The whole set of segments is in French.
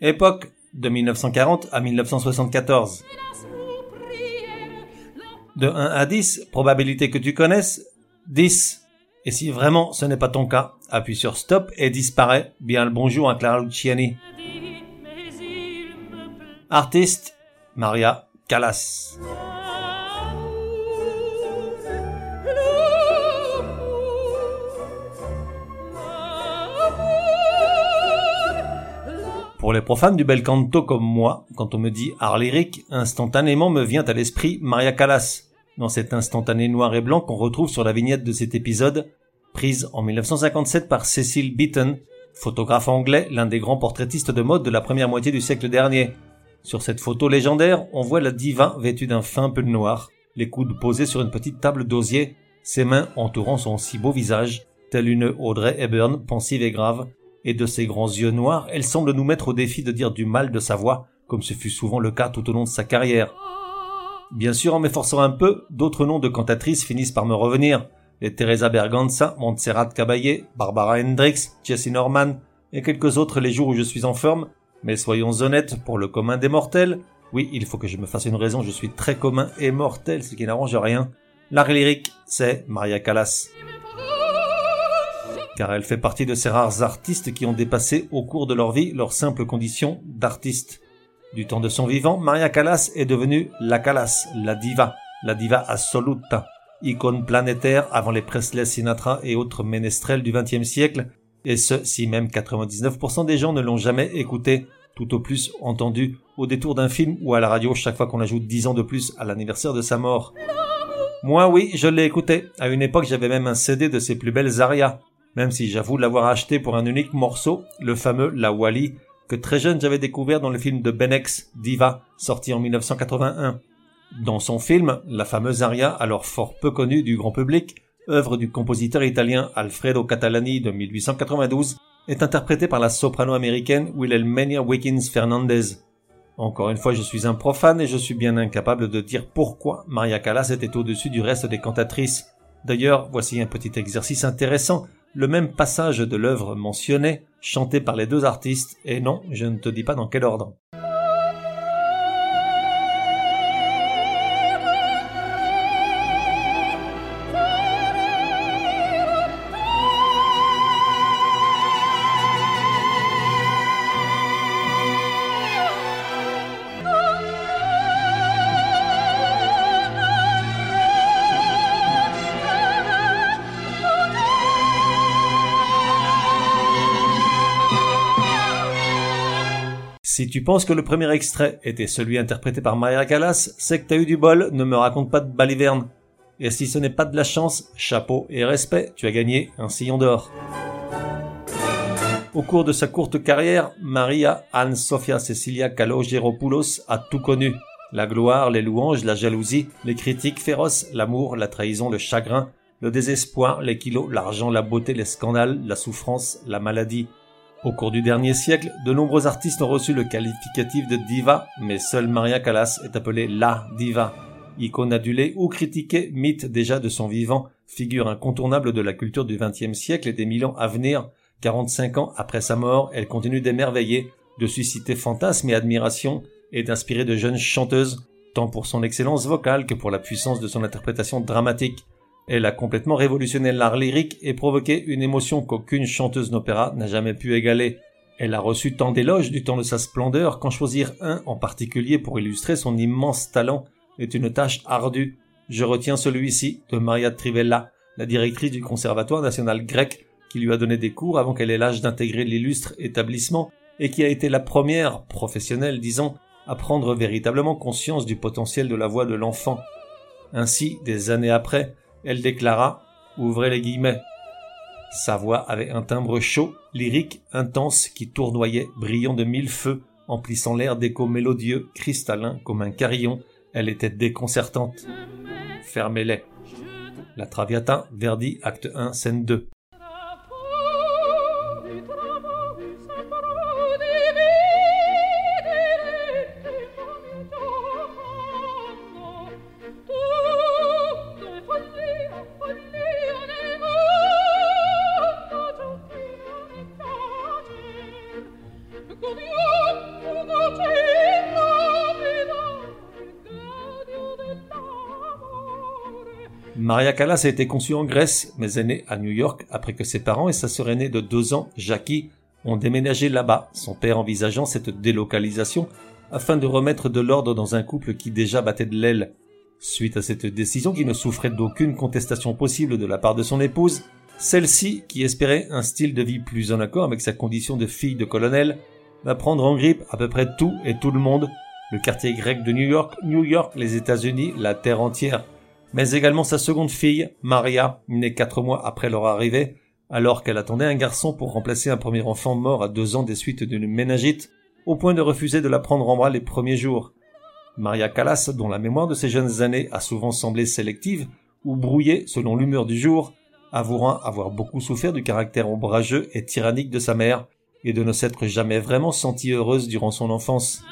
Époque de 1940 à 1974. De 1 à 10, probabilité que tu connaisses, 10. Et si vraiment ce n'est pas ton cas, appuie sur stop et disparaît. Bien le bonjour à Clara Luciani. Artiste, Maria Callas. Pour les profanes du bel canto comme moi, quand on me dit art lyrique, instantanément me vient à l'esprit Maria Callas, dans cet instantané noir et blanc qu'on retrouve sur la vignette de cet épisode, prise en 1957 par Cecil Beaton, photographe anglais, l'un des grands portraitistes de mode de la première moitié du siècle dernier. Sur cette photo légendaire, on voit la diva vêtue d'un fin pull noir, les coudes posés sur une petite table d'osier, ses mains entourant son si beau visage, telle une Audrey Hepburn pensive et grave, et de ses grands yeux noirs, elle semble nous mettre au défi de dire du mal de sa voix, comme ce fut souvent le cas tout au long de sa carrière. Bien sûr, en m'efforçant un peu, d'autres noms de cantatrices finissent par me revenir. Les Teresa Berganza, Montserrat Caballé, Barbara Hendricks, Jessie Norman, et quelques autres les jours où je suis en forme, mais soyons honnêtes, pour le commun des mortels, oui, il faut que je me fasse une raison, je suis très commun et mortel, ce qui n'arrange rien. L'art lyrique, c'est Maria Callas. Car elle fait partie de ces rares artistes qui ont dépassé au cours de leur vie leur simple condition d'artiste. Du temps de son vivant, Maria Callas est devenue la Callas, la diva, la diva assoluta, icône planétaire avant les Presley Sinatra et autres ménestrels du XXe siècle, et ce, si même 99% des gens ne l'ont jamais écouté, tout au plus entendu au détour d'un film ou à la radio chaque fois qu'on ajoute 10 ans de plus à l'anniversaire de sa mort. Moi oui, je l'ai écouté. À une époque, j'avais même un CD de ses plus belles arias, même si j'avoue l'avoir acheté pour un unique morceau, le fameux La Wally, que très jeune j'avais découvert dans le film de Benex, Diva, sorti en 1981. Dans son film, la fameuse aria, alors fort peu connue du grand public, œuvre du compositeur italien Alfredo Catalani de 1892, est interprétée par la soprano américaine Wilhelmina Wiggins Fernandez. Encore une fois, je suis un profane et je suis bien incapable de dire pourquoi Maria Callas était au-dessus du reste des cantatrices. D'ailleurs, voici un petit exercice intéressant, le même passage de l'œuvre mentionnée, chanté par les deux artistes, et non, je ne te dis pas dans quel ordre. Si tu penses que le premier extrait était celui interprété par Maria Callas, c'est que t'as eu du bol, ne me raconte pas de baliverne. Et si ce n'est pas de la chance, chapeau et respect, tu as gagné un sillon d'or. Au cours de sa courte carrière, Maria Anne Sofia Cecilia Kalogeropoulos a tout connu. La gloire, les louanges, la jalousie, les critiques féroces, l'amour, la trahison, le chagrin, le désespoir, les kilos, l'argent, la beauté, les scandales, la souffrance, la maladie. Au cours du dernier siècle, de nombreux artistes ont reçu le qualificatif de diva, mais seule Maria Callas est appelée la diva. Icône adulée ou critiquée, mythe déjà de son vivant, figure incontournable de la culture du XXe siècle et des mille ans à venir, 45 ans après sa mort, elle continue d'émerveiller, de susciter fantasmes et admiration, et d'inspirer de jeunes chanteuses, tant pour son excellence vocale que pour la puissance de son interprétation dramatique. Elle a complètement révolutionné l'art lyrique et provoqué une émotion qu'aucune chanteuse d'opéra n'a jamais pu égaler. Elle a reçu tant d'éloges du temps de sa splendeur qu'en choisir un en particulier pour illustrer son immense talent est une tâche ardue. Je retiens celui-ci de Maria Trivella, la directrice du Conservatoire national grec, qui lui a donné des cours avant qu'elle ait l'âge d'intégrer l'illustre établissement et qui a été la première professionnelle, disons, à prendre véritablement conscience du potentiel de la voix de l'enfant. Ainsi, des années après, elle déclara, ouvrez les guillemets, Sa voix avait un timbre chaud, lyrique, intense, qui tournoyait, brillant de mille feux, emplissant l'air d'échos mélodieux, cristallins comme un carillon. Elle était déconcertante. Fermez-les. La Traviata, Verdi, acte 1, scène 2. Maria Callas a été conçue en Grèce, mais est née à New York après que ses parents et sa sœur aînée de deux ans, Jackie, ont déménagé là-bas, son père envisageant cette délocalisation afin de remettre de l'ordre dans un couple qui déjà battait de l'aile. Suite à cette décision qui ne souffrait d'aucune contestation possible de la part de son épouse, celle-ci, qui espérait un style de vie plus en accord avec sa condition de fille de colonel, va prendre en grippe à peu près tout et tout le monde, le quartier grec de New York, New York, les États-Unis, la terre entière mais également sa seconde fille, Maria, née quatre mois après leur arrivée, alors qu'elle attendait un garçon pour remplacer un premier enfant mort à deux ans des suites d'une méningite, au point de refuser de la prendre en bras les premiers jours. Maria Callas, dont la mémoire de ses jeunes années a souvent semblé sélective, ou brouillée selon l'humeur du jour, avouera avoir beaucoup souffert du caractère ombrageux et tyrannique de sa mère, et de ne s'être jamais vraiment sentie heureuse durant son enfance.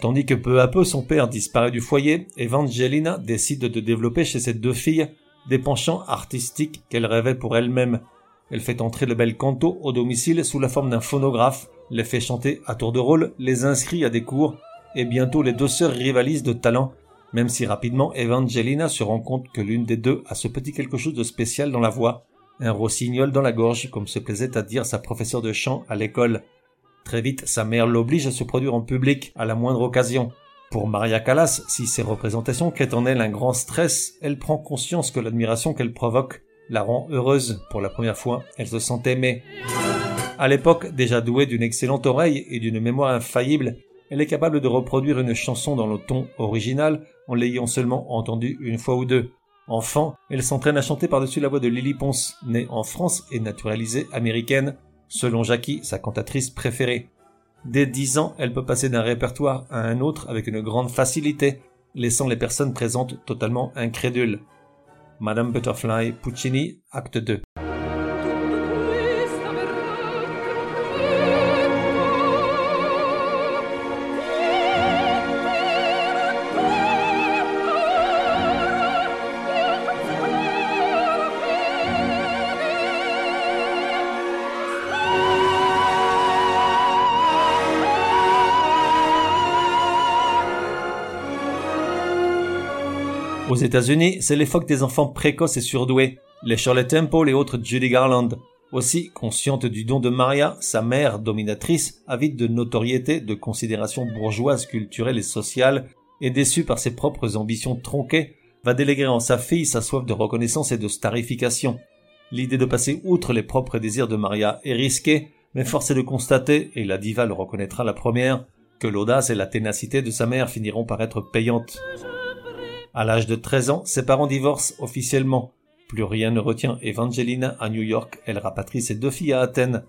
Tandis que peu à peu son père disparaît du foyer, Evangelina décide de développer chez ses deux filles des penchants artistiques qu'elle rêvait pour elle-même. Elle fait entrer le bel canto au domicile sous la forme d'un phonographe, les fait chanter à tour de rôle, les inscrit à des cours, et bientôt les deux sœurs rivalisent de talent, même si rapidement Evangelina se rend compte que l'une des deux a ce petit quelque chose de spécial dans la voix, un rossignol dans la gorge, comme se plaisait à dire sa professeure de chant à l'école. Très vite, sa mère l'oblige à se produire en public à la moindre occasion. Pour Maria Callas, si ces représentations créent en elle un grand stress, elle prend conscience que l'admiration qu'elle provoque la rend heureuse. Pour la première fois, elle se sent aimée. À l'époque, déjà douée d'une excellente oreille et d'une mémoire infaillible, elle est capable de reproduire une chanson dans le ton original en l'ayant seulement entendue une fois ou deux. Enfant, elle s'entraîne à chanter par-dessus la voix de Lily Ponce, née en France et naturalisée américaine, selon Jackie, sa cantatrice préférée. Dès dix ans, elle peut passer d'un répertoire à un autre avec une grande facilité, laissant les personnes présentes totalement incrédules. Madame Butterfly, Puccini, acte 2. Aux États-Unis, c'est l'époque des enfants précoces et surdoués, les Shirley Temple et autres Judy Garland. Aussi, consciente du don de Maria, sa mère, dominatrice, avide de notoriété, de considération bourgeoise, culturelle et sociale, et déçue par ses propres ambitions tronquées, va déléguer en sa fille sa soif de reconnaissance et de starification. L'idée de passer outre les propres désirs de Maria est risquée, mais force est de constater, et la diva le reconnaîtra la première, que l'audace et la ténacité de sa mère finiront par être payantes. À l'âge de 13 ans, ses parents divorcent officiellement. Plus rien ne retient Evangelina à New York, elle rapatrie ses deux filles à Athènes.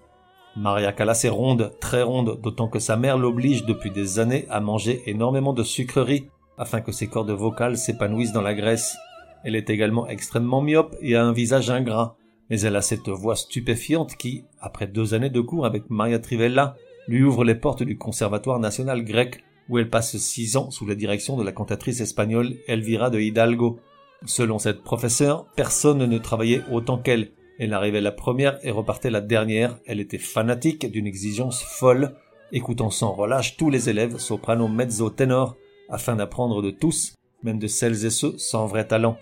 Maria Callas est ronde, très ronde, d'autant que sa mère l'oblige depuis des années à manger énormément de sucreries afin que ses cordes vocales s'épanouissent dans la graisse. Elle est également extrêmement myope et a un visage ingrat, mais elle a cette voix stupéfiante qui, après deux années de cours avec Maria Trivella, lui ouvre les portes du Conservatoire national grec où elle passe six ans sous la direction de la cantatrice espagnole Elvira de Hidalgo. Selon cette professeure, personne ne travaillait autant qu'elle. Elle arrivait la première et repartait la dernière. Elle était fanatique d'une exigence folle, écoutant sans relâche tous les élèves, soprano, mezzo, ténor, afin d'apprendre de tous, même de celles et ceux sans vrai talent.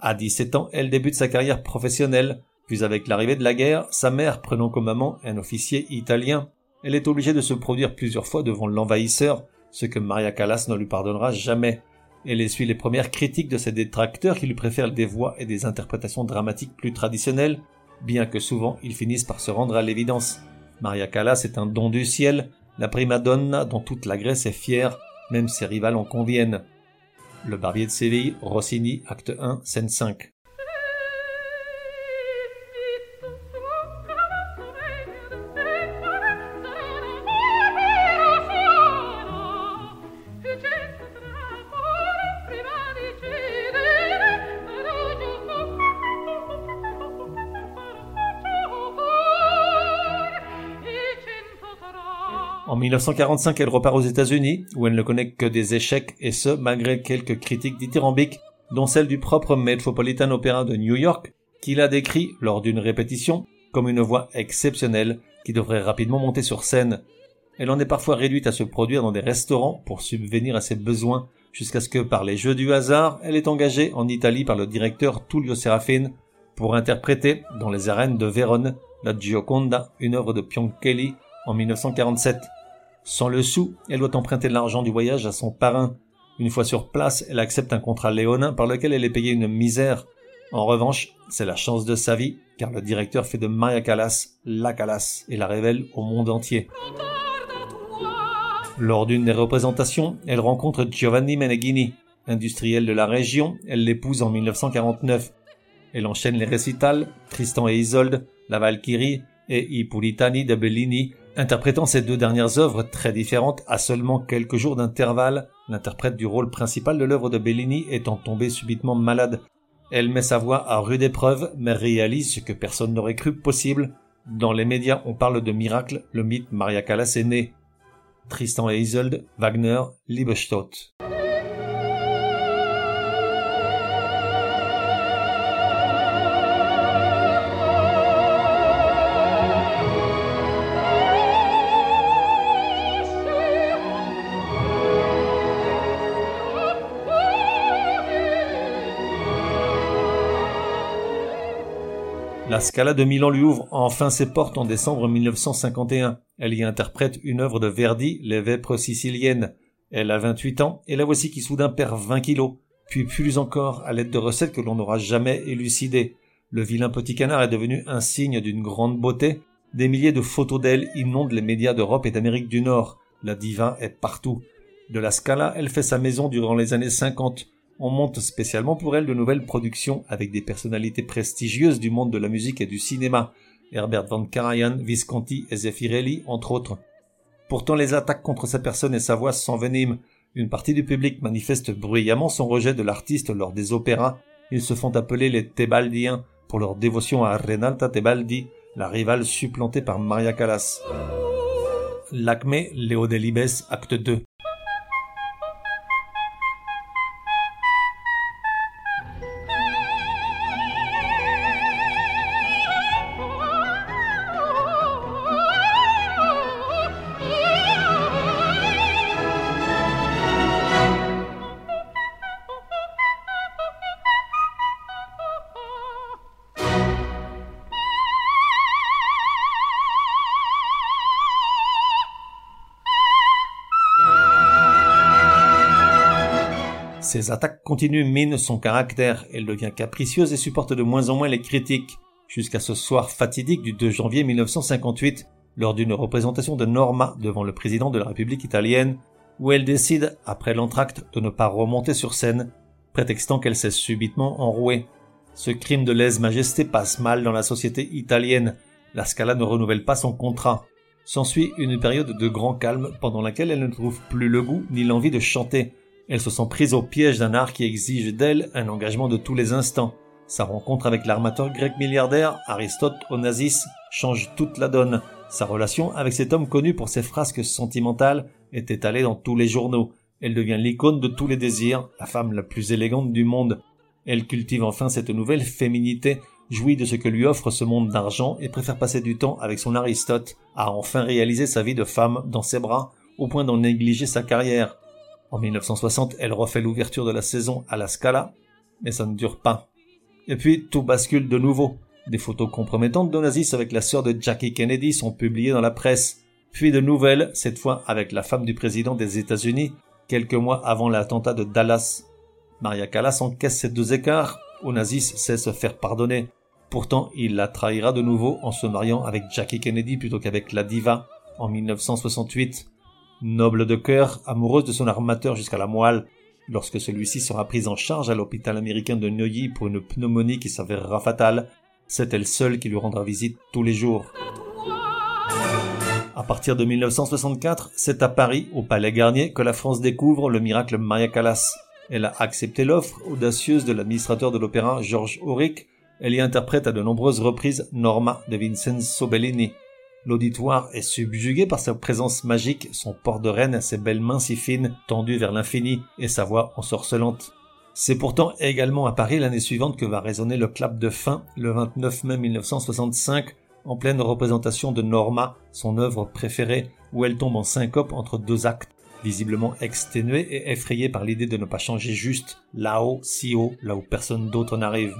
À 17 ans, elle débute sa carrière professionnelle, puis avec l'arrivée de la guerre, sa mère prenant comme amant un officier italien, elle est obligée de se produire plusieurs fois devant l'envahisseur, ce que Maria Callas ne lui pardonnera jamais. Elle essuie les premières critiques de ses détracteurs qui lui préfèrent des voix et des interprétations dramatiques plus traditionnelles, bien que souvent ils finissent par se rendre à l'évidence. Maria Callas est un don du ciel, la prima donna dont toute la Grèce est fière, même ses rivales en conviennent. Le Barbier de Séville, Rossini, acte 1, scène 5. 1945, elle repart aux États-Unis, où elle ne connaît que des échecs, et ce, malgré quelques critiques dithyrambiques, dont celle du propre Metropolitan Opera de New York, qui la décrit, lors d'une répétition, comme une voix exceptionnelle qui devrait rapidement monter sur scène. Elle en est parfois réduite à se produire dans des restaurants pour subvenir à ses besoins, jusqu'à ce que, par les jeux du hasard, elle est engagée en Italie par le directeur Tullio Serafin pour interpréter, dans les arènes de Vérone, la Gioconda, une œuvre de Pianchelli, en 1947. Sans le sou, elle doit emprunter l'argent du voyage à son parrain. Une fois sur place, elle accepte un contrat léonin par lequel elle est payée une misère. En revanche, c'est la chance de sa vie, car le directeur fait de Maria Callas la Callas et la révèle au monde entier. Lors d'une des représentations, elle rencontre Giovanni Meneghini, industriel de la région, elle l'épouse en 1949. Elle enchaîne les récitals, Tristan et Isolde, La Valkyrie et I de Bellini, Interprétant ces deux dernières œuvres très différentes à seulement quelques jours d'intervalle, l'interprète du rôle principal de l'œuvre de Bellini étant tombée subitement malade. Elle met sa voix à rude épreuve, mais réalise ce que personne n'aurait cru possible. Dans les médias, on parle de miracle, le mythe Maria Callas est né. Tristan et Isolde, Wagner, Liebestadt. La Scala de Milan lui ouvre enfin ses portes en décembre 1951. Elle y interprète une œuvre de Verdi, Les Vêpres siciliennes. Elle a 28 ans et la voici qui soudain perd 20 kilos, puis plus encore à l'aide de recettes que l'on n'aura jamais élucidées. Le vilain petit canard est devenu un signe d'une grande beauté. Des milliers de photos d'elle inondent les médias d'Europe et d'Amérique du Nord. La diva est partout. De la Scala, elle fait sa maison durant les années 50 on monte spécialement pour elle de nouvelles productions avec des personnalités prestigieuses du monde de la musique et du cinéma, Herbert von Karajan, Visconti et Zeffirelli, entre autres. Pourtant, les attaques contre sa personne et sa voix s'enveniment. Une partie du public manifeste bruyamment son rejet de l'artiste lors des opéras. Ils se font appeler les Tebaldiens pour leur dévotion à Renata Tebaldi, la rivale supplantée par Maria Callas. L'acmé, Léo Delibes, acte 2. Ses attaques continues minent son caractère, elle devient capricieuse et supporte de moins en moins les critiques, jusqu'à ce soir fatidique du 2 janvier 1958, lors d'une représentation de Norma devant le président de la République italienne, où elle décide, après l'entracte, de ne pas remonter sur scène, prétextant qu'elle s'est subitement enrouée. Ce crime de lèse-majesté passe mal dans la société italienne. La Scala ne renouvelle pas son contrat. S'ensuit une période de grand calme pendant laquelle elle ne trouve plus le goût ni l'envie de chanter. Elle se sent prise au piège d'un art qui exige d'elle un engagement de tous les instants. Sa rencontre avec l'armateur grec milliardaire Aristote Onassis change toute la donne. Sa relation avec cet homme connu pour ses frasques sentimentales est étalée dans tous les journaux. Elle devient l'icône de tous les désirs, la femme la plus élégante du monde. Elle cultive enfin cette nouvelle féminité, jouit de ce que lui offre ce monde d'argent et préfère passer du temps avec son Aristote à enfin réaliser sa vie de femme dans ses bras, au point d'en négliger sa carrière. En 1960, elle refait l'ouverture de la saison à la Scala, mais ça ne dure pas. Et puis, tout bascule de nouveau. Des photos compromettantes d'Onassis avec la sœur de Jackie Kennedy sont publiées dans la presse. Puis de nouvelles, cette fois avec la femme du président des États-Unis, quelques mois avant l'attentat de Dallas. Maria Callas encaisse ces deux écarts. Onassis sait se faire pardonner. Pourtant, il la trahira de nouveau en se mariant avec Jackie Kennedy plutôt qu'avec la diva en 1968. Noble de cœur, amoureuse de son armateur jusqu'à la moelle, lorsque celui-ci sera pris en charge à l'hôpital américain de Neuilly pour une pneumonie qui s'avérera fatale, c'est elle seule qui lui rendra visite tous les jours. À partir de 1964, c'est à Paris, au Palais Garnier, que la France découvre le miracle Maria Callas. Elle a accepté l'offre audacieuse de l'administrateur de l'opéra Georges Auric. Elle y interprète à de nombreuses reprises Norma de Vincenzo Bellini. L'auditoire est subjugué par sa présence magique, son port de reine, ses belles mains si fines, tendues vers l'infini, et sa voix ensorcelante. C'est pourtant également à Paris l'année suivante que va résonner le clap de fin, le 29 mai 1965, en pleine représentation de Norma, son œuvre préférée, où elle tombe en syncope entre deux actes, visiblement exténuée et effrayée par l'idée de ne pas changer juste là-haut, si haut, là où personne d'autre n'arrive.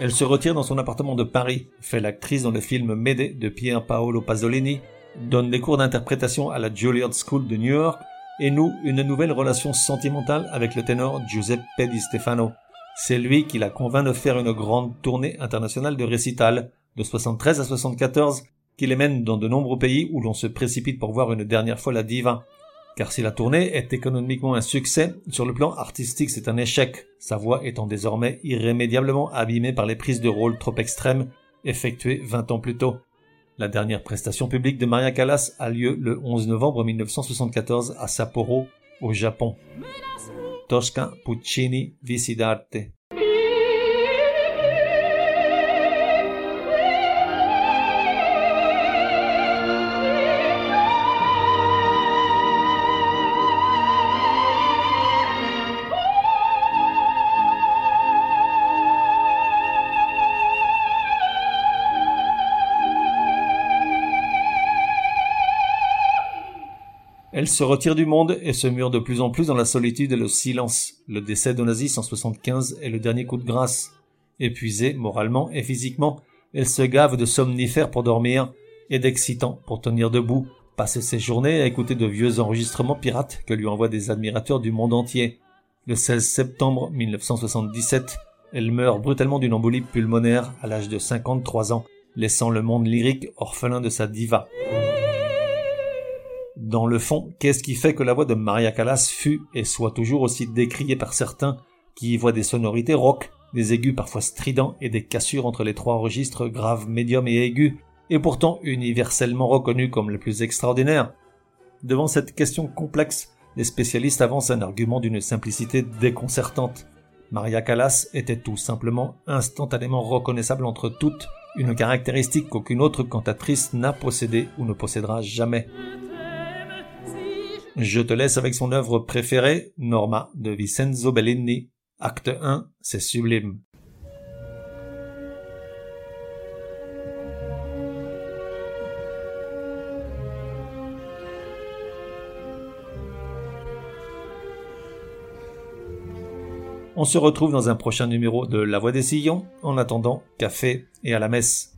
Elle se retire dans son appartement de Paris, fait l'actrice dans le film Médée de Pier Paolo Pasolini, donne des cours d'interprétation à la Juilliard School de New York et noue une nouvelle relation sentimentale avec le ténor Giuseppe Di Stefano. C'est lui qui la convainc de faire une grande tournée internationale de récital, de 73 à 74, qui les mène dans de nombreux pays où l'on se précipite pour voir une dernière fois la diva. Car si la tournée est économiquement un succès, sur le plan artistique c'est un échec, sa voix étant désormais irrémédiablement abîmée par les prises de rôle trop extrêmes effectuées 20 ans plus tôt. La dernière prestation publique de Maria Callas a lieu le 11 novembre 1974 à Sapporo, au Japon. Tosca Puccini Visidarte. Elle se retire du monde et se mure de plus en plus dans la solitude et le silence. Le décès d'Onassis en 75 est le dernier coup de grâce. Épuisée moralement et physiquement, elle se gave de somnifères pour dormir et d'excitants pour tenir debout, passer ses journées à écouter de vieux enregistrements pirates que lui envoient des admirateurs du monde entier. Le 16 septembre 1977, elle meurt brutalement d'une embolie pulmonaire à l'âge de 53 ans, laissant le monde lyrique orphelin de sa diva. Dans le fond, qu'est-ce qui fait que la voix de Maria Callas fut et soit toujours aussi décriée par certains qui y voient des sonorités rock, des aigus parfois stridents et des cassures entre les trois registres graves, médium et aigus, et pourtant universellement reconnus comme le plus extraordinaire Devant cette question complexe, les spécialistes avancent un argument d'une simplicité déconcertante. Maria Callas était tout simplement instantanément reconnaissable entre toutes, une caractéristique qu'aucune autre cantatrice n'a possédée ou ne possédera jamais. Je te laisse avec son œuvre préférée, Norma, de Vincenzo Bellini. Acte 1, c'est sublime. On se retrouve dans un prochain numéro de La Voix des Sillons. En attendant, café et à la messe.